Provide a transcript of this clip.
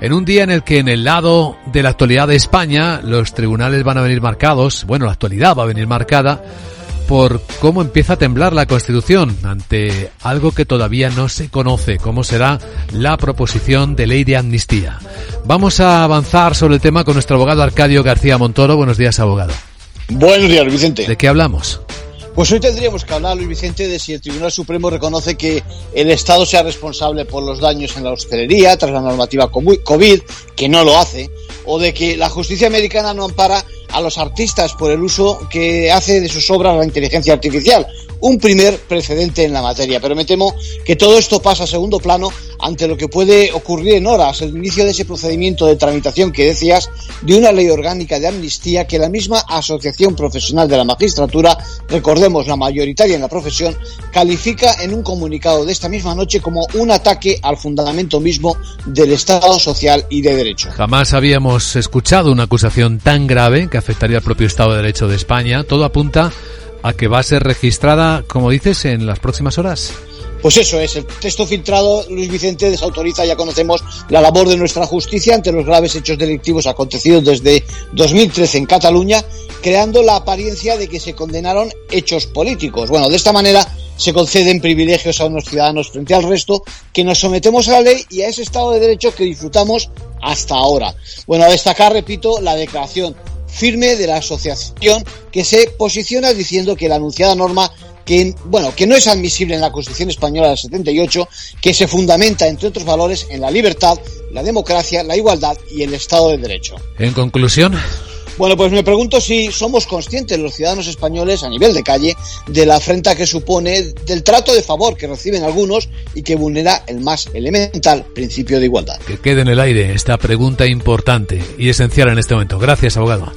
En un día en el que en el lado de la actualidad de España los tribunales van a venir marcados, bueno, la actualidad va a venir marcada por cómo empieza a temblar la Constitución ante algo que todavía no se conoce, cómo será la proposición de ley de amnistía. Vamos a avanzar sobre el tema con nuestro abogado Arcadio García Montoro. Buenos días, abogado. Buenos días, Vicente. ¿De qué hablamos? Pues hoy tendríamos que hablar, Luis Vicente, de si el Tribunal Supremo reconoce que el Estado sea responsable por los daños en la hostelería tras la normativa COVID, que no lo hace, o de que la justicia americana no ampara a los artistas por el uso que hace de sus obras la inteligencia artificial. Un primer precedente en la materia, pero me temo que todo esto pasa a segundo plano ante lo que puede ocurrir en horas, el inicio de ese procedimiento de tramitación que decías de una ley orgánica de amnistía que la misma Asociación Profesional de la Magistratura, recordemos la mayoritaria en la profesión, califica en un comunicado de esta misma noche como un ataque al fundamento mismo del Estado social y de derecho. Jamás habíamos escuchado una acusación tan grave que afectaría al propio Estado de Derecho de España. Todo apunta a que va a ser registrada, como dices, en las próximas horas. Pues eso es, el texto filtrado, Luis Vicente, desautoriza, ya conocemos, la labor de nuestra justicia ante los graves hechos delictivos acontecidos desde 2013 en Cataluña, creando la apariencia de que se condenaron hechos políticos. Bueno, de esta manera se conceden privilegios a unos ciudadanos frente al resto, que nos sometemos a la ley y a ese Estado de Derecho que disfrutamos hasta ahora. Bueno, a destacar, repito, la declaración firme de la asociación que se posiciona diciendo que la anunciada norma que, bueno, que no es admisible en la Constitución española del 78, que se fundamenta, entre otros valores, en la libertad, la democracia, la igualdad y el Estado de Derecho. En conclusión. Bueno, pues me pregunto si somos conscientes los ciudadanos españoles a nivel de calle de la afrenta que supone del trato de favor que reciben algunos y que vulnera el más elemental principio de igualdad. Que quede en el aire esta pregunta importante y esencial en este momento. Gracias, abogado.